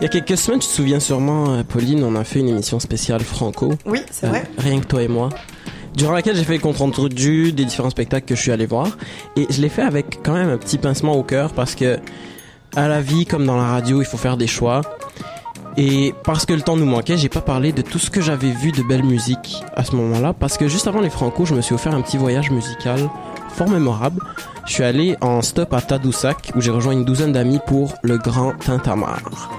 Il y a quelques semaines, tu te souviens sûrement, euh, Pauline, on a fait une émission spéciale Franco. Oui, c'est Euh, vrai. rien que toi et moi. Durant laquelle j'ai fait le compte rendu des différents spectacles que je suis allé voir. Et je l'ai fait avec quand même un petit pincement au cœur parce que à la vie, comme dans la radio, il faut faire des choix. Et parce que le temps nous manquait, j'ai pas parlé de tout ce que j'avais vu de belle musique à ce moment-là. Parce que juste avant les Franco, je me suis offert un petit voyage musical fort mémorable. Je suis allé en stop à Tadoussac où j'ai rejoint une douzaine d'amis pour le Grand Tintamarre.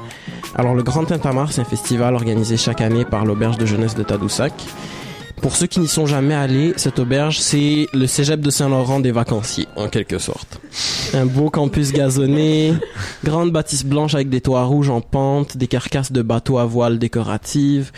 Alors le Grand Tintamarre, c'est un festival organisé chaque année par l'auberge de jeunesse de Tadoussac. Pour ceux qui n'y sont jamais allés, cette auberge, c'est le cégep de Saint-Laurent des vacanciers, en quelque sorte. Un beau campus gazonné, grande bâtisse blanche avec des toits rouges en pente, des carcasses de bateaux à voile décoratives.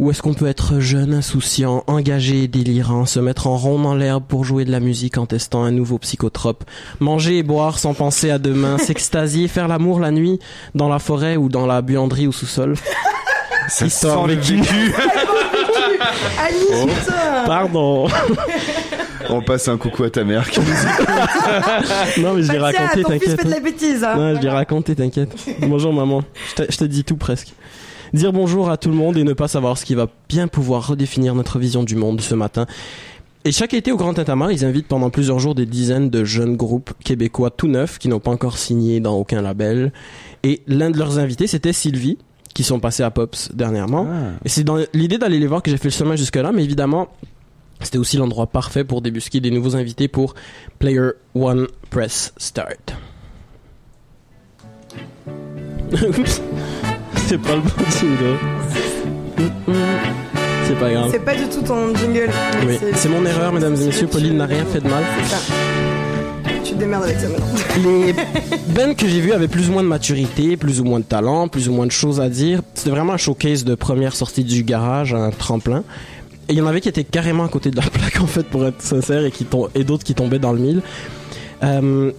Où est-ce qu'on peut être jeune, insouciant, engagé et délirant, se mettre en rond dans l'herbe pour jouer de la musique en testant un nouveau psychotrope, manger et boire sans penser à demain, s'extasier, faire l'amour la nuit, dans la forêt ou dans la buanderie au sous-sol. Ça Histoire sent le vécu. Annie, putain Pardon. On passe un coucou à ta mère. qui nous Non, mais je l'ai Bah, raconté, t'inquiète. fait de la bêtise, hein. Non, je l'ai raconté, t'inquiète. Bonjour maman. Je te dis tout presque. Dire bonjour à tout le monde et ne pas savoir ce qui va bien pouvoir redéfinir notre vision du monde ce matin. Et chaque été au Grand Tintamarre, ils invitent pendant plusieurs jours des dizaines de jeunes groupes québécois tout neufs qui n'ont pas encore signé dans aucun label. Et l'un de leurs invités, c'était Sylvie, qui sont passés à Pops dernièrement. Et c'est dans l'idée d'aller les voir que j'ai fait le chemin jusque-là, mais évidemment, c'était aussi l'endroit parfait pour débusquer des nouveaux invités pour Player One Press Start. Oups, c'est pas le bon jingle. C'est pas grave. C'est pas du tout ton jingle. Oui, c'est mon erreur, mesdames et messieurs. Pauline n'a rien fait de mal. C'est ça. Tu te démerdes avec ça maintenant. Les bands que j'ai vus avaient plus ou moins de maturité, plus ou moins de talent, plus ou moins de choses à dire. C'était vraiment un showcase de première sortie du garage, un tremplin. Et il y en avait qui étaient carrément à côté de la plaque, en fait, pour être sincère, et, qui tom- et d'autres qui tombaient dans le mille. Euh,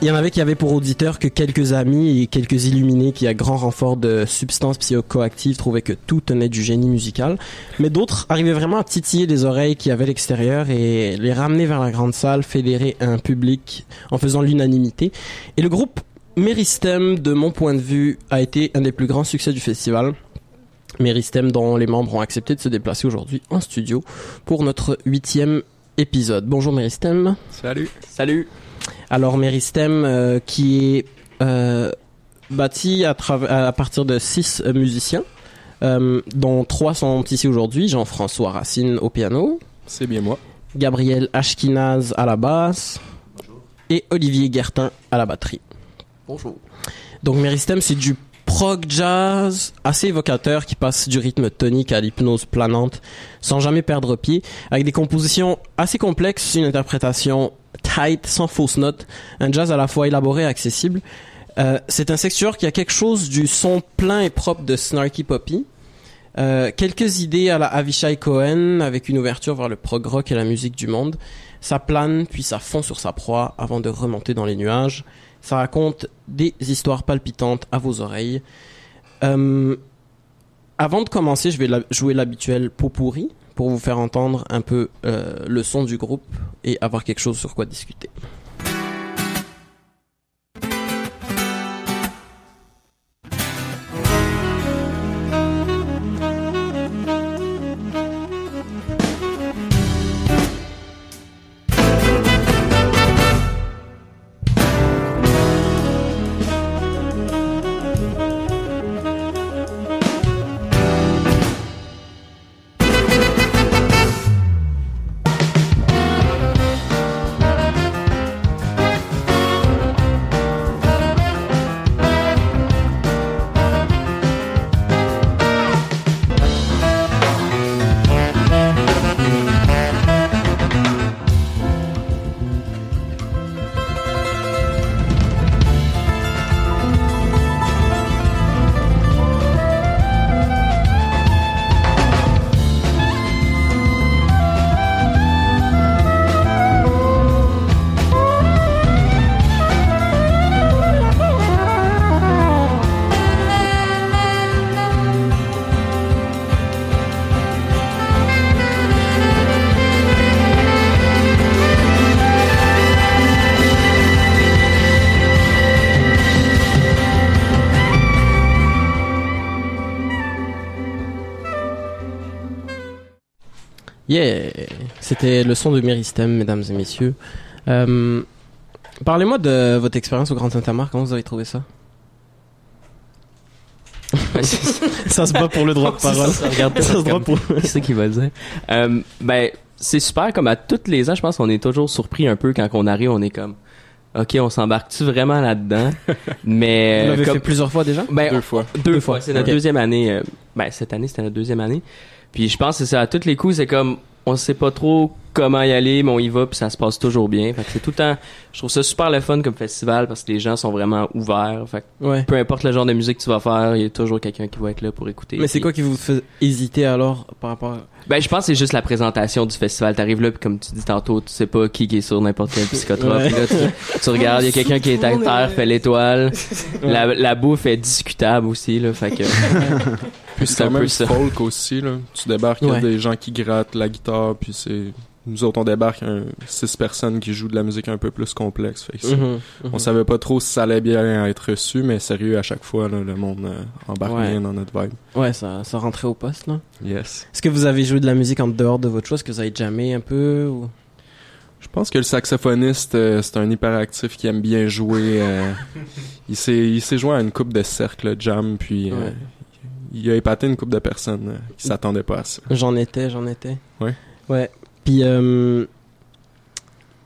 il y en avait qui avaient pour auditeurs que quelques amis et quelques illuminés qui, à grand renfort de substances psychoactives, trouvaient que tout tenait du génie musical. Mais d'autres arrivaient vraiment à titiller les oreilles qui avaient l'extérieur et les ramener vers la grande salle, fédérer un public en faisant l'unanimité. Et le groupe Meristem, de mon point de vue, a été un des plus grands succès du festival. Meristem dont les membres ont accepté de se déplacer aujourd'hui en studio pour notre huitième épisode. Bonjour Meristem. Salut. Salut. Alors Meristem euh, qui est euh, bâti à, partir de six euh, musiciens, euh, dont trois sont ici aujourd'hui. Jean-François Racine au piano, C'est bien moi. Gabriel Ashkinaz à la basse et Olivier Guertin à la batterie. Bonjour. Donc Meristem, c'est du prog jazz assez évocateur qui passe du rythme tonique à l'hypnose planante sans jamais perdre pied, avec des compositions assez complexes, une interprétation tight, sans fausses notes, un jazz à la fois élaboré et accessible. Euh, c'est un sextuor qui a quelque chose du son plein et propre de Snarky Poppy. Euh, quelques idées à la Avishai Cohen avec une ouverture vers le prog rock et la musique du monde. Ça plane puis ça fond sur sa proie avant de remonter dans les nuages. Ça raconte des histoires palpitantes à vos oreilles. Euh, avant de commencer, je vais jouer l'habituel pot pourri pour vous faire entendre un peu euh, le son du groupe et avoir quelque chose sur quoi discuter. Yeah! C'était le son de Myristem, mesdames et messieurs. Euh, Parlez-moi de votre expérience au Grand Saint-Amar. Comment vous avez trouvé ça? ça se bat pour le droit de parole. Ça, regarde Ça se bat pour... C'est qui va le dire? Euh, ben, c'est super. Comme à tous les ans, je pense qu'on est toujours surpris un peu quand on arrive. On est comme, OK, on s'embarque-tu vraiment là-dedans? Mais Vous l'avez comme, fait plusieurs fois déjà? ben, Deux fois. Deux, Deux fois. fois. C'est notre deuxième année. euh, ben, cette année, c'était notre deuxième année. Puis je pense que c'est ça. À tous les coups, c'est comme, on sait pas trop comment y aller, mais on y va, puis ça se passe toujours bien. Fait que c'est tout le temps, je trouve ça super le fun comme festival parce que les gens sont vraiment ouverts. Fait que Ouais. peu importe le genre de musique que tu vas faire, il y a toujours quelqu'un qui va être là pour écouter. Mais c'est Puis- quoi qui vous fait hésiter alors par rapport à... Ben, je pense que c'est juste la présentation du festival. T'arrives là, puis comme tu dis tantôt, tu sais pas qui qui est sur n'importe quel psychotrope. Ouais. Là, tu, tu regardes, il y a quelqu'un qui est à terre, fait l'étoile. La, la bouffe est discutable aussi, là. Fait que. Puis C'est un quand peu même ça. folk aussi, là. Tu débarques, il y a des gens qui grattent la guitare, puis c'est... Nous autres, on débarque un... six personnes qui jouent de la musique un peu plus complexe. Fait que Mhm, mhm. On savait pas trop si ça allait bien être reçu, mais sérieux, à chaque fois, là, le monde euh, embarque Ouais. bien dans notre vibe. Ouais, ça, ça rentrait au poste, là. Yes. Est-ce que vous avez joué de la musique en dehors de votre choix? Est-ce que vous avez jamais un peu? Ou... Je pense que le saxophoniste, euh, c'est un hyperactif qui aime bien jouer. euh, il s'est il s'est joint à une coupe de cercle jam, puis Ouais. il a épaté une coupe de personnes qui s'attendaient pas à ça. J'en étais, j'en étais. Ouais. Ouais. Puis, euh,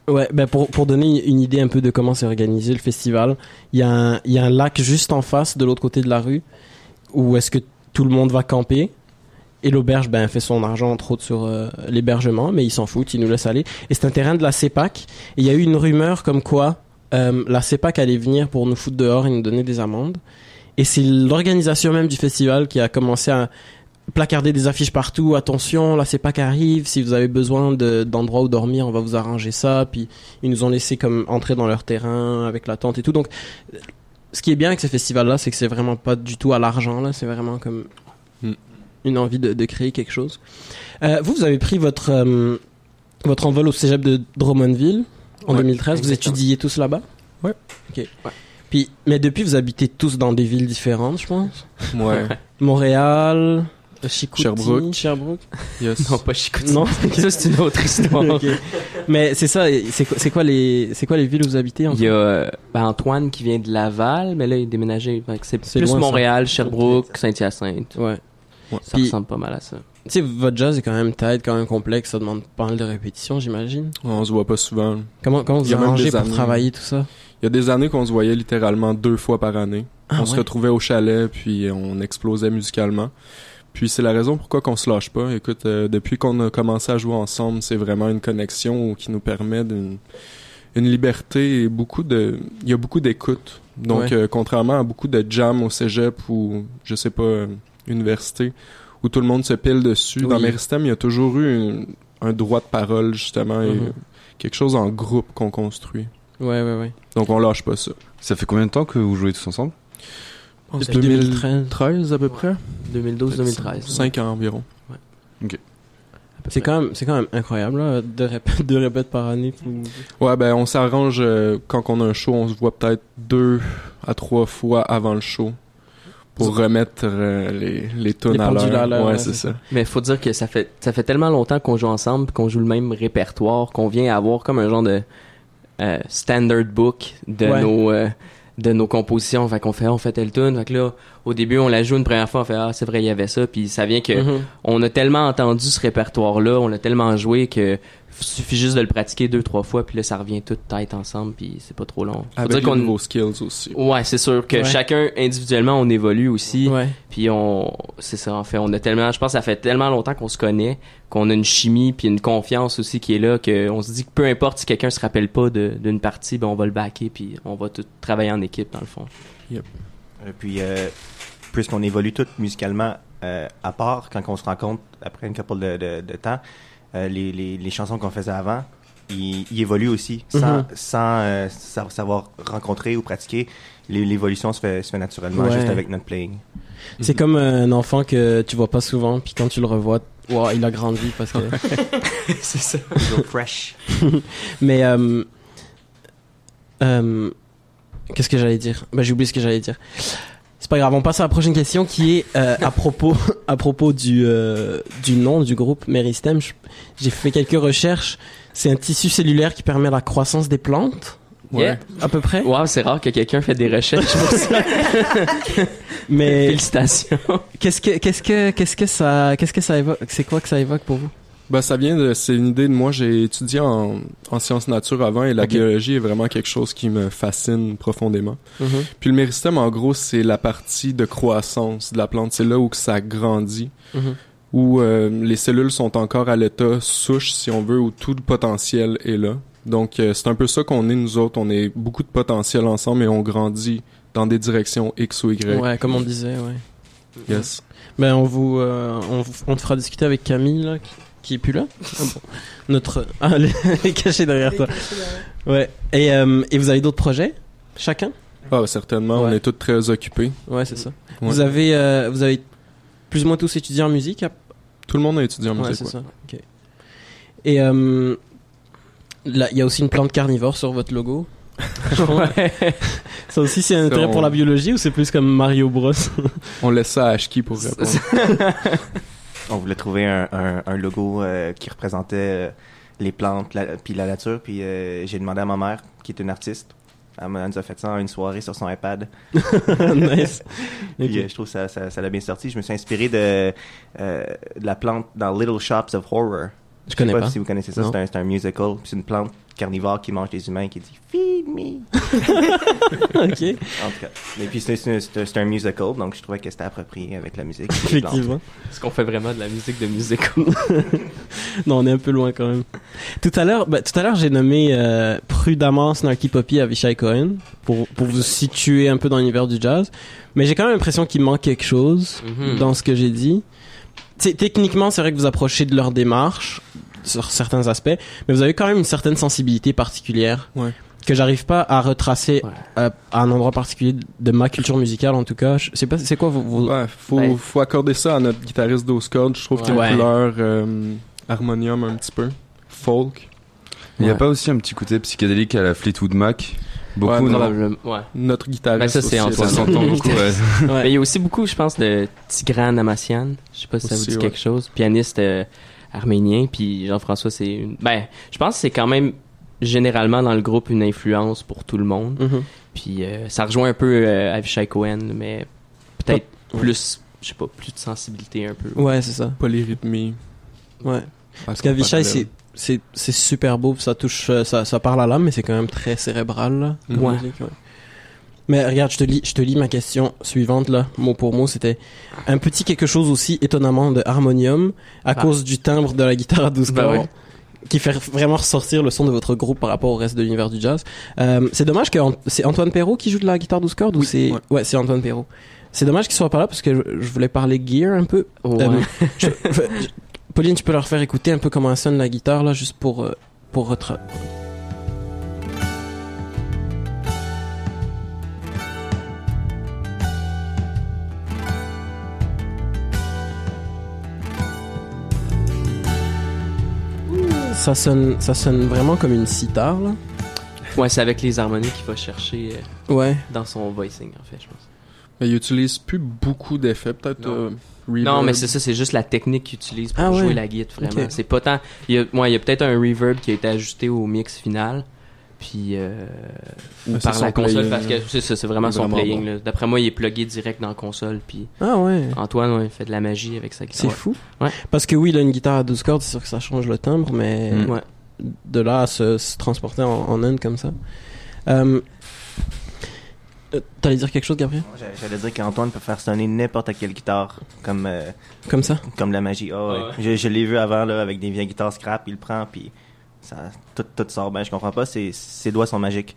ouais, ben pour, pour donner une idée un peu de comment c'est organisé le festival, il y, a un- y a un lac juste en face, de l'autre côté de la rue, où est-ce que tout le monde va camper. Et l'auberge, ben, fait son argent, entre autres, sur euh, l'hébergement, mais ils s'en foutent, ils nous laissent aller. Et c'est un terrain de la CEPAC. Il y a eu une rumeur comme quoi euh, la CEPAC allait venir pour nous foutre dehors et nous donner des amendes. Et c'est l'organisation même du festival qui a commencé à placarder des affiches partout. Attention, la CEPAC arrive. Si vous avez besoin de- d'endroits où dormir, on va vous arranger ça. Puis ils nous ont laissé comme entrer dans leur terrain avec la tente et tout. Donc, ce qui est bien avec ce festival-là, c'est que c'est vraiment pas du tout à l'argent. Là, c'est vraiment comme Mm. une envie de, de créer quelque chose. Euh, vous, vous avez pris votre euh, votre envol au cégep de Drummondville en Ouais, 2013. Vous étudiez tous là-bas? Ouais. Ok. Ouais. Puis, mais depuis, vous habitez tous dans des villes différentes, je pense. Ouais. Montréal, Chicoutimi, Sherbrooke. Sherbrooke. Yes. Non, pas Chicoutimi. Non. ça, c'est une autre histoire. Mais c'est ça. C'est quoi, les, c'est quoi les villes où vous habitez en Il y a euh, ben, Antoine qui vient de Laval, mais là, il est déménagé. C'est plus loin, ça. Montréal, Sherbrooke, Saint-Hyacinthe. Ouais. Ça Puis- ressemble pas mal à ça. Tu sais, votre jazz est quand même tight, quand même complexe. Ça demande pas mal de répétitions, j'imagine. On se voit pas souvent. Comment, comment Il vous y a même arrangez pour années. travailler tout ça? Il y a des années qu'on se voyait littéralement deux fois par année. Ah, on se ouais? retrouvait au chalet, puis on explosait musicalement. Puis c'est la raison pourquoi qu'on se lâche pas. Écoute, euh, depuis qu'on a commencé à jouer ensemble, c'est vraiment une connexion qui nous permet d'une une liberté et beaucoup de il y a beaucoup d'écoute. Donc Ouais. euh, contrairement à beaucoup de jam au cégep ou je sais pas euh, université où tout le monde se pile dessus, Oui. dans Meristem, il y a toujours eu une- un droit de parole justement et Mhm. euh, quelque chose en groupe qu'on construit. Ouais, ouais, ouais. Donc on lâche pas ça. Ça fait combien de temps que vous jouez tous ensemble? Depuis 2013 2013. à peu près? 2012-2013. 5 ans environ. C'est quand même, c'est quand même incroyable, là, deux répètes, deux répètes par année. Ouais, ben on s'arrange euh, quand on a un show, on se voit peut-être deux à trois fois avant le show pour remettre euh, les les tunes Les à l'heure. Ouais, ouais, c'est ça. Mais faut dire que ça fait ça fait tellement longtemps qu'on joue ensemble, qu'on joue le même répertoire, qu'on vient avoir comme un genre de euh, standard book de Ouais. nos euh, de nos compositions. Fait qu'on fait on fait telle tune. Fait que là, au début, on la joue une première fois, on fait ah c'est vrai il y avait ça, puis ça vient que Mhm. on a tellement entendu ce répertoire-là, on l'a tellement joué que suffit juste de le pratiquer deux trois fois, puis là ça revient tout tête ensemble, puis c'est pas trop long. Faut Avec dire les qu'on nouveaux skills aussi. Ouais, c'est sûr que Ouais. chacun individuellement on évolue aussi. Ouais. Puis on, c'est ça en fait, on a tellement, je pense, que ça fait tellement longtemps qu'on se connaît, qu'on a une chimie puis une confiance aussi qui est là, que on se dit que peu importe si quelqu'un se rappelle pas de- d'une partie, ben on va le backer puis on va tout travailler en équipe dans le fond. Euh, puis, euh, puisqu'on évolue tous musicalement, euh, à part quand on se rencontre après une couple de, de, de temps, euh, les, les, les chansons qu'on faisait avant, ils, ils évoluent aussi sans, Mhm. sans euh, sa- savoir rencontrer ou pratiquer. L'é- L'évolution se fait, se fait naturellement Ouais. juste avec notre playing. C'est comme un enfant que tu vois pas souvent, puis quand tu le revois, wow, il a grandi parce que. c'est ça. Toujours fresh. Mais euh, euh, qu'est-ce que j'allais dire? Bah j'ai oublié ce que j'allais dire. C'est pas grave, on passe à la prochaine question qui est euh, à propos à propos du euh, du nom du groupe Meristem. J'ai fait quelques recherches. C'est un tissu cellulaire qui permet la croissance des plantes, Yeah. à peu près. Wow, c'est rare que quelqu'un fait des recherches pour ça. Mais Félicitations. qu'est-ce que qu'est-ce que qu'est-ce que ça qu'est-ce que ça évoque C'est quoi que ça évoque pour vous? Ben, ça vient de, c'est une idée de moi. J'ai étudié en, en sciences nature avant et la Ok. biologie est vraiment quelque chose qui me fascine profondément. Puis le méristème, en gros, c'est la partie de croissance de la plante. C'est là où que ça grandit, Mhm. où euh, les cellules sont encore à l'état souche, si on veut, où tout le potentiel est là. Donc, euh, c'est un peu ça qu'on est, nous autres. On est beaucoup de potentiel ensemble et on grandit dans des directions X ou Y. Ouais, comme on disait, ouais. Yes. Ben on vous euh, on, te fera discuter avec Camille là, qui, qui est plus là. Ah bon. Notre ah elle est cachée derrière toi. Ouais. Et euh, et vous avez d'autres projets chacun? Ah, certainement. On est tous très occupés. Ouais, c'est ça. Ouais. Vous avez euh, vous avez plus ou moins tous étudié en musique à- Tout le monde a étudié en Ouais, musique. c'est ouais. ça. OK. Et euh, là, il y a aussi une plante carnivore sur votre logo. Ouais. Ça aussi c'est un intérêt pour la biologie ou c'est plus comme Mario Bros? On laisse ça à Ashki pour répondre. On voulait trouver un, un, un logo euh, qui représentait euh, les plantes la, puis la nature. Puis euh, j'ai demandé à ma mère, qui est une artiste. Elle nous a fait ça en une soirée sur son iPad. Nice. Puis euh, je trouve que ça, ça, ça l'a bien sorti. Je me suis inspiré de, euh, de la plante dans Little Shops of Horror. Je connais sais pas. si vous connaissez ça. C'est un, un musical. C'est une plante carnivore qui mange des humains qui dit Feed me. OK. En tout cas. Et puis c'est c'est- c'est un, c'est un musical, donc je trouvais que c'était approprié avec la musique. Effectivement. Est-ce qu'on fait vraiment de la musique de musique? Non, on est un peu loin quand même. Tout à l'heure, bah, tout à l'heure, j'ai nommé euh, prudemment Snarky Poppy à Avishai Cohen pour pour vous situer un peu dans l'univers du jazz. Mais j'ai quand même l'impression qu'il manque quelque chose Mhm. dans ce que j'ai dit. T'sais, techniquement, c'est vrai que vous approchez de leur démarche sur certains aspects, mais vous avez quand même une certaine sensibilité particulière Ouais. que j'arrive pas à retracer Ouais. euh, à un endroit particulier de ma culture musicale en tout cas. Je sais pas, c'est quoi vos, vos- Ouais, faut, faut accorder ça à notre guitariste d'Oscode. Je trouve qu'il y a une couleur euh, harmonium un petit peu. Folk. Il n'y a pas aussi un petit côté psychédélique à la Fleetwood Mac? Beaucoup, Ouais, non? Notre guitariste. Ça, c'est aussi. Ça s'entend beaucoup, ouais. Ouais. Mais il y a aussi beaucoup, je pense, de Tigran Amassian. Je sais pas si ça vous dit ouais. quelque chose. Pianiste euh, arménien. Puis Jean-François, c'est une... Ben, je pense que c'est quand même généralement dans le groupe une influence pour tout le monde. Mhm. Puis euh, ça rejoint un peu euh, Avishai Cohen, mais peut-être plus, je sais pas, plus de sensibilité un peu. Ouais, c'est ça. Polyrythmie. Ouais. Parce qu'Avishai, c'est c'est c'est super beau, ça touche, euh, ça, ça parle à l'âme, mais c'est quand même très cérébral là. comme Ouais. musique, ouais. Mais regarde, je te lis, je te lis ma question suivante là, mot pour mot, c'était un petit quelque chose aussi étonnamment de harmonium à Ah. cause du timbre de la guitare à 12 Ben cordes. ouais. Qui fait vraiment ressortir le son de votre groupe par rapport au reste de l'univers du jazz. Euh, c'est dommage que c'est Antoine Perrault qui joue de la guitare 12 cordes ou c'est ouais. ouais, c'est Antoine Perrault. C'est dommage qu'il soit pas là parce que je, je voulais parler gear un peu. Ouais. Euh, je- je- Pauline, tu peux leur faire écouter un peu comment sonne la guitare là, juste pour euh, pour retra- Ça sonne, ça sonne vraiment comme une sitar là. Ouais, c'est avec les harmonies qu'il va chercher euh, Ouais. dans son voicing, en fait, je pense. Mais il utilise plus beaucoup d'effets, peut-être. Non. euh, reverb. Non, mais c'est ça, c'est juste la technique qu'il utilise pour Ah ouais. jouer la guitare, vraiment. C'est pas tant... Il y a, ouais, il y a peut-être un reverb qui a été ajouté au mix final, puis... Euh, ou c'est par son la console, parce que c'est ça, c'est vraiment son playing. bon. D'après moi, il est plugué direct dans la console, puis Ah ouais. Antoine, ouais, il fait de la magie avec sa C'est guitare. fou. Ouais. Parce que oui, il a une guitare à 12 cordes, c'est sûr que ça change le timbre, mais Mm. Ouais. de là à se, se transporter en, en Inde comme ça. Euh, euh, T'allais dire quelque chose, Gabriel? J'a- J'allais dire qu'Antoine peut faire sonner n'importe quelle guitare comme, euh, Comme ça? comme la magie. Ah ouais. Ah ouais. Je, je l'ai vu avant là, avec des vieilles guitares scrap, il le prend puis ça, tout, tout sort bien. Je comprends pas, ses, ses doigts sont magiques.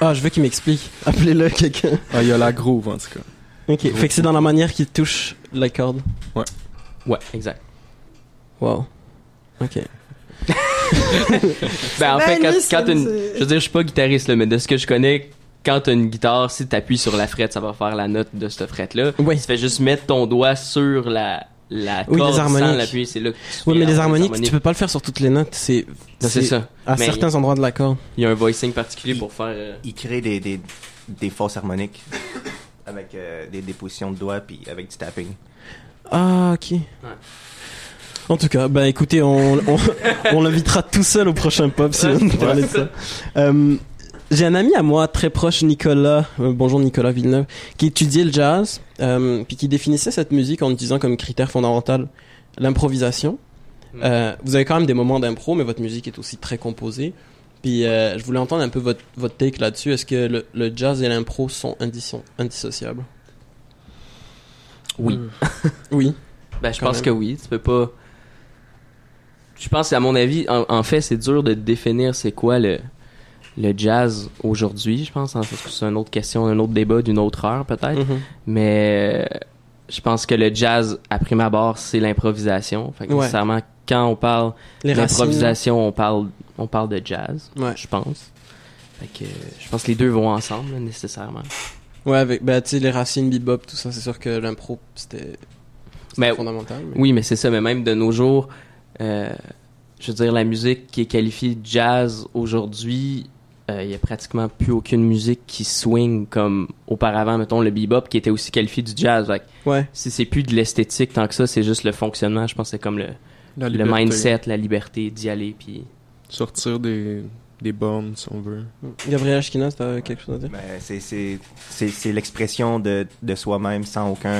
Ah, je veux qu'il m'explique. Appelez-le quelqu'un. Ah, il y a la groove, en tout cas. Ok, fait que c'est dans la manière qu'il touche la corde. Ouais, exact. Wow. Ok. Ben, en fait, quand, quand une... Je veux dire, je suis pas guitariste, là, mais de ce que je connais, quand t'as une guitare, si t'appuies sur la frette, ça va faire la note de cette frette-là. Ouais. Tu fais juste mettre ton doigt sur la, la Oui, corde les harmoniques. sans l'appuyer, c'est là que tu Ouais, fais mais les harmoniques, tu peux pas le faire sur toutes les notes. C'est c'est ça. à Mais certains endroits de la corde. Il y a un voicing particulier pour faire... euh, Il crée des, des, des fausses harmoniques. avec euh, des, des positions de doigts puis avec du tapping. Ah, ok. En tout cas, bah écoutez, on, on, on l'invitera tout seul au prochain pop si on veut parler de ça. Euh, j'ai un ami à moi très proche, Nicolas, euh, bonjour Nicolas Villeneuve, qui étudiait le jazz, euh, puis qui définissait cette musique en disant comme critère fondamental l'improvisation. Mm. Euh, vous avez quand même des moments d'impro, mais votre musique est aussi très composée. Puis euh, je voulais entendre un peu votre, votre take là-dessus. Est-ce que le, le jazz et l'impro sont indisso- indissociables? Oui. Oui. Ben, je pense même. que oui. Tu peux pas. Je pense, à mon avis, en, en fait, c'est dur de définir c'est quoi le, le jazz aujourd'hui. Je pense, c'est une autre question, un autre débat d'une autre heure peut-être. Mhm. Mais euh, je pense que le jazz, à prime abord, c'est l'improvisation. Fait que Ouais. nécessairement, quand on parle d'improvisation, on parle, on parle de jazz. Ouais. Je pense. Fait que je pense que les deux vont ensemble, nécessairement. Ouais, avec bah, les racines, bebop, tout ça, c'est sûr que l'impro, c'était Mais fondamental. mais- Oui, mais c'est ça. Mais même de nos jours, euh, je veux dire, la musique qui est qualifiée de jazz aujourd'hui, il y a pratiquement plus aucune musique qui swing comme auparavant, mettons, le bebop qui était aussi qualifié du jazz. Ouais. si c'est plus de l'esthétique tant que ça, c'est juste le fonctionnement. Je pense que c'est comme le, mindset, la liberté d'y aller. Puis Sortir des, des bornes, si on veut. Gabriel Ashkinas, t'as quelque chose à dire? Ben, c'est- c'est c'est- c'est l'expression de, de soi-même sans aucune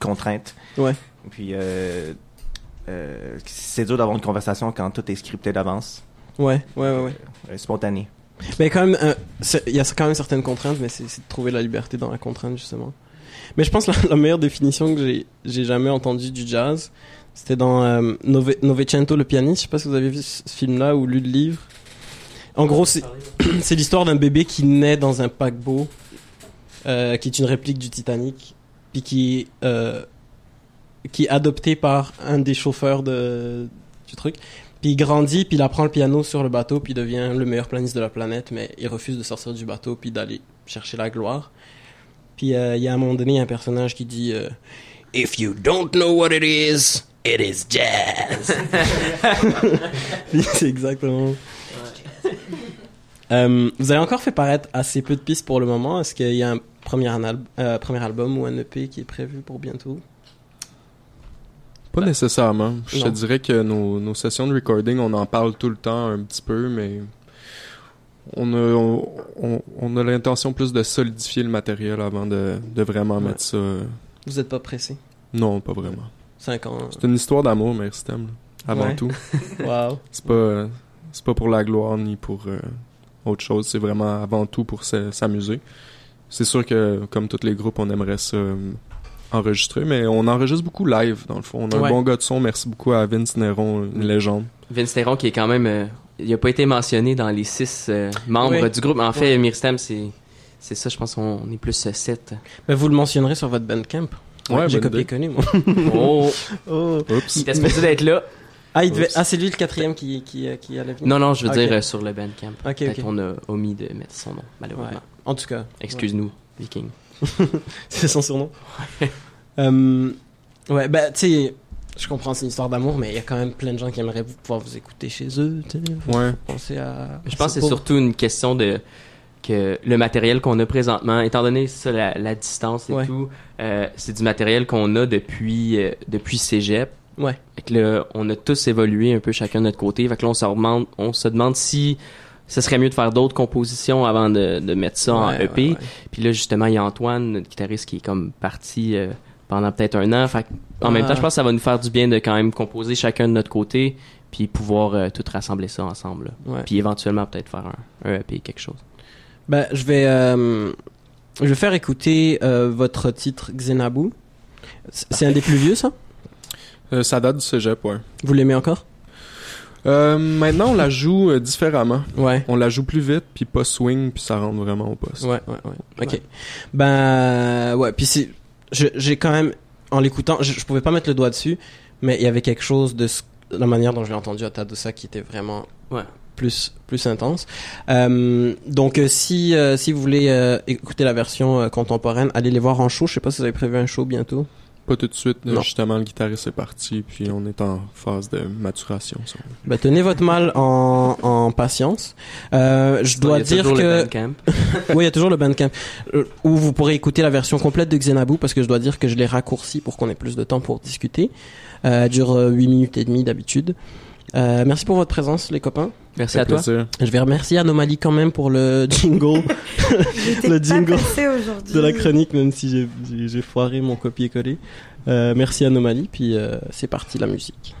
contrainte. Ouais. Puis euh, euh, c'est dur d'avoir une conversation quand tout est scripté d'avance, Ouais, ouais, ouais. ouais. euh, spontané. Mais quand même, euh, il y a quand même certaines contraintes, mais c'est de trouver la liberté dans la contrainte, justement. Mais je pense la, la meilleure définition que j'ai- jamais entendue du jazz, c'était dans euh, Nove- Novecento, le pianiste. Je sais pas si vous avez vu ce film-là ou lu le livre. En gros, c'est l'histoire d'un bébé qui naît dans un paquebot, euh, qui est une réplique du Titanic, puis qui, euh, qui est adopté par un des chauffeurs de, du truc. Puis il grandit, puis il apprend le piano sur le bateau, puis il devient le meilleur pianiste de la planète, mais il refuse de sortir du bateau, puis d'aller chercher la gloire. Puis euh, il y a à un moment donné un personnage qui dit euh, If you don't know what it is, it is jazz. C'est exactement. Euh, vous avez encore fait paraître assez peu de pistes pour le moment. Est-ce qu'il y a un premier, al- premier album ou un EP qui est prévu pour bientôt? Pas nécessairement. Je te dirais que nos, nos sessions de recording, on en parle tout le temps un petit peu, mais on a, on, on- on a l'intention plus de solidifier le matériel avant de, de vraiment Ouais. mettre ça. euh, Vous n'êtes pas pressé? Non, pas vraiment. 5 ans. C'est une histoire d'amour, Meristem, là, avant Ouais. tout. Waouh. C'est pas, euh, c'est pas pour la gloire ni pour euh, autre chose. C'est vraiment avant tout pour se- s'amuser. C'est sûr que, comme tous les groupes, on aimerait ça euh, enregistrer, mais on enregistre beaucoup live, dans le fond. On a Ouais. un bon gars de son. Merci beaucoup à Vince Neron, une légende. Vince Terron qui est quand même. euh, il a pas été mentionné dans les six euh, membres Oui. du groupe. En fait, Myrstam, c'est. C'est ça, je pense qu'on est plus euh, sept. Ben, vous le mentionnerez sur votre Bandcamp. Ouais, J'ai copié connu, moi. Oh! Oh. Oups. Il était supposé d'être là. Ah, il devait... Oups. ah c'est lui le quatrième qui, qui, euh, qui allait venir. Non, non, je veux dire euh, sur le Bandcamp. Peut-être on a omis de mettre son nom, malheureusement. Ouais. En tout cas. Excuse-nous, Viking. C'est son surnom. Euh, ouais, bah, tu sais, je comprends, c'est une histoire d'amour, mais il y a quand même plein de gens qui aimeraient pouvoir vous écouter chez eux. Ouais. Pensez à. Je pense que c'est surtout une question de que le matériel qu'on a présentement, étant donné ça, la, la distance et Ouais. tout, euh, c'est du matériel qu'on a depuis euh, depuis cégep. Ouais. Fait que là, on a tous évolué un peu chacun de notre côté. Fait que là, on se demande, on se demande si ce serait mieux de faire d'autres compositions avant de, de mettre ça en EP. ouais, ouais. Puis là, justement, il y a Antoine, notre guitariste, qui est comme parti euh, pendant peut-être un an. Fait que, en même temps, je pense que ça va nous faire du bien de quand même composer chacun de notre côté, puis pouvoir euh, tout rassembler ça ensemble. Ouais. Puis éventuellement, peut-être faire un, un EP, quelque chose. Ben, je vais, euh, je vais faire écouter euh, votre titre Xenabu. C'est c'est un des plus vieux, ça? Euh, ça date du cégep, ouais. Vous l'aimez encore? Euh, maintenant, on la joue euh, différemment. Ouais. On la joue plus vite, puis pas swing, puis ça rentre vraiment au poste. Ouais, ouais, ouais. Ok. Ben, ouais. Puis c'est, j'ai quand même, en l'écoutant, je, je pouvais pas mettre le doigt dessus, mais il y avait quelque chose de la manière dont je l'ai entendu à Tadosa qui était vraiment Ouais. plus plus intense. Euh, donc si euh, si vous voulez euh, écouter la version euh, contemporaine, allez les voir en show. Je sais pas si vous avez prévu un show bientôt. Pas tout de suite. euh. Justement, le guitariste est parti, puis on est en phase de maturation. Ben, tenez votre mal en, en patience. Euh, je dois Il y a dire toujours le que Bandcamp. oui, il y a toujours le Bandcamp euh, où vous pourrez écouter la version complète de Xenaboo parce que je dois dire que je l'ai raccourci pour qu'on ait plus de temps pour discuter. Euh, elle dure euh, 8 minutes et demie d'habitude. Euh, merci pour votre présence, les copains. Merci à toi. plaisir. Je vais remercier Anomalie quand même pour le jingle Le jingle de la chronique, même si j'ai foiré mon copier-coller. Euh, merci Anomalie, puis euh, c'est parti la musique.